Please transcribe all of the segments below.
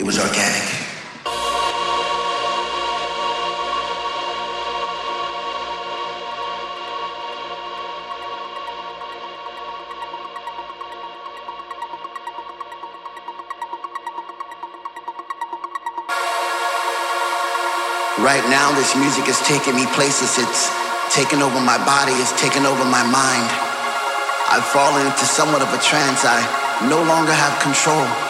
It was organic. Right now, this music is taking me places. It's taking over my body, it's taking over my mind. I've fallen into somewhat of a trance. I no longer have control.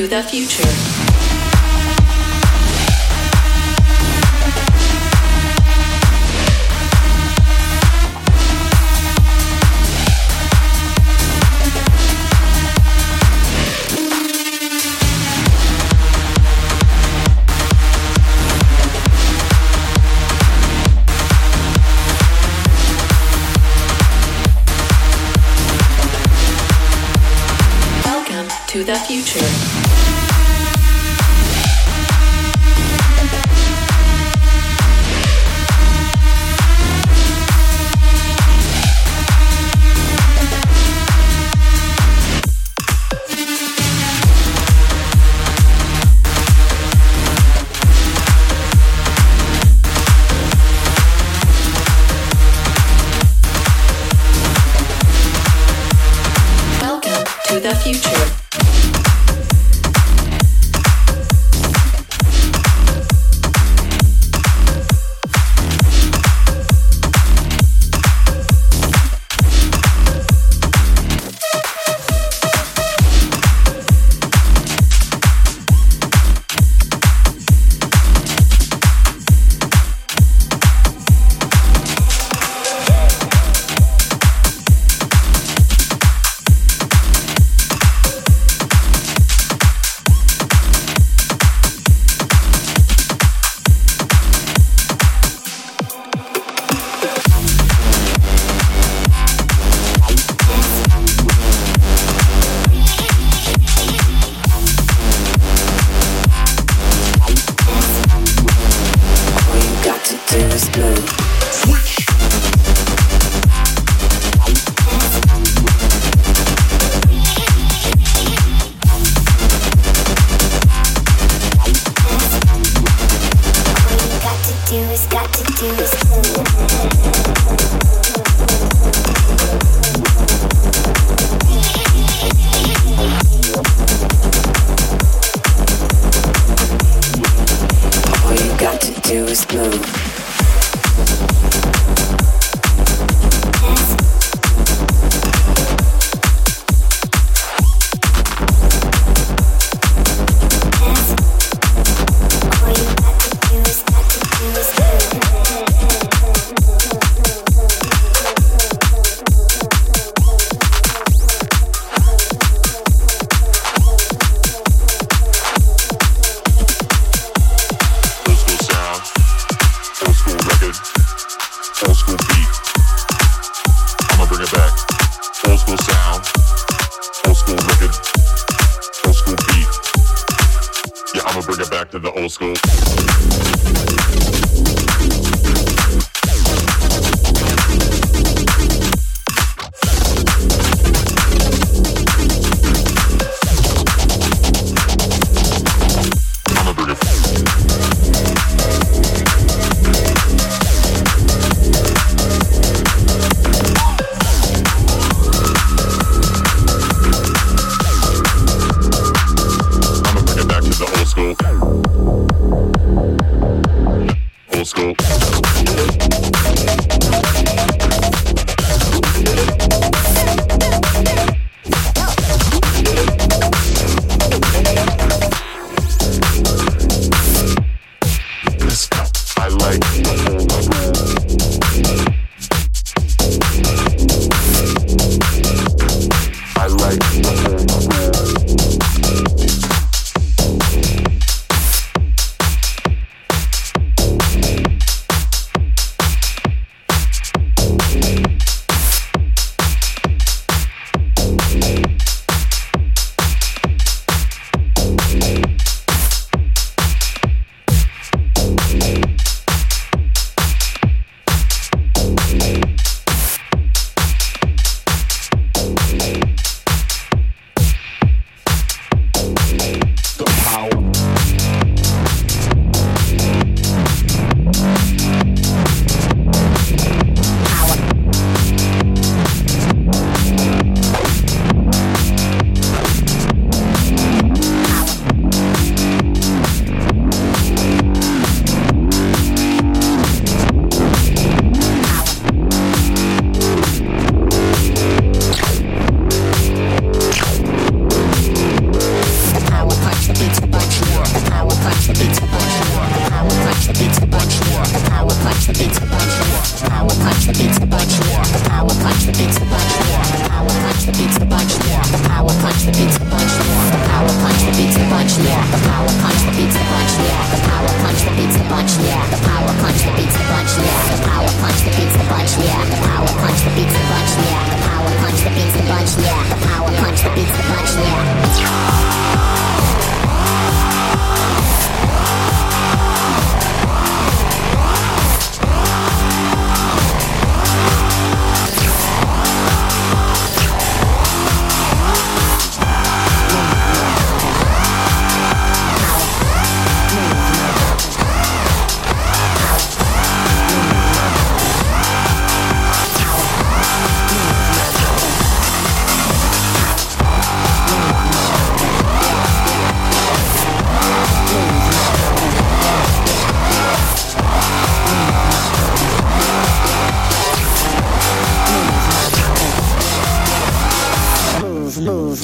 To the future. Welcome to the future. Welcome to the future.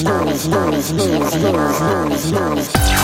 knowledge, knowledge, knowledge, knowledge, knowledge, knowledge, knowledge.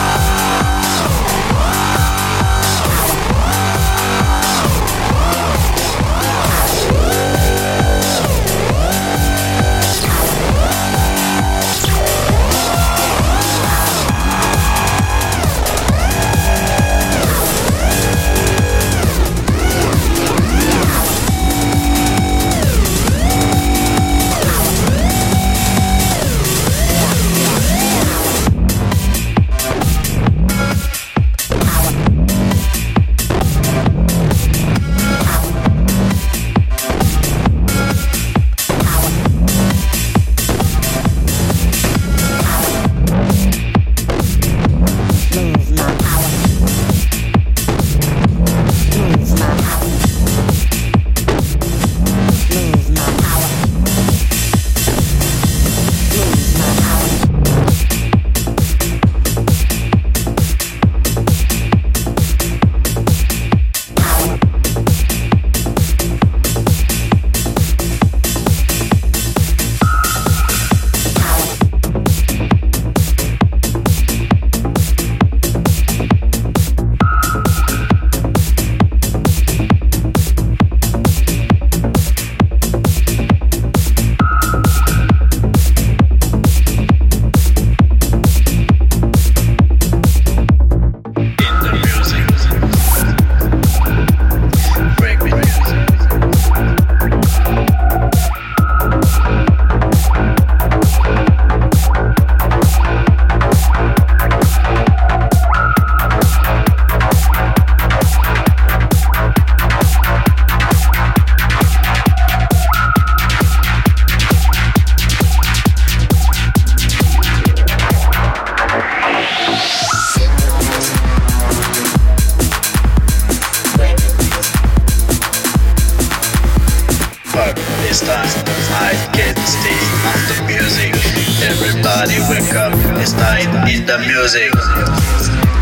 Music.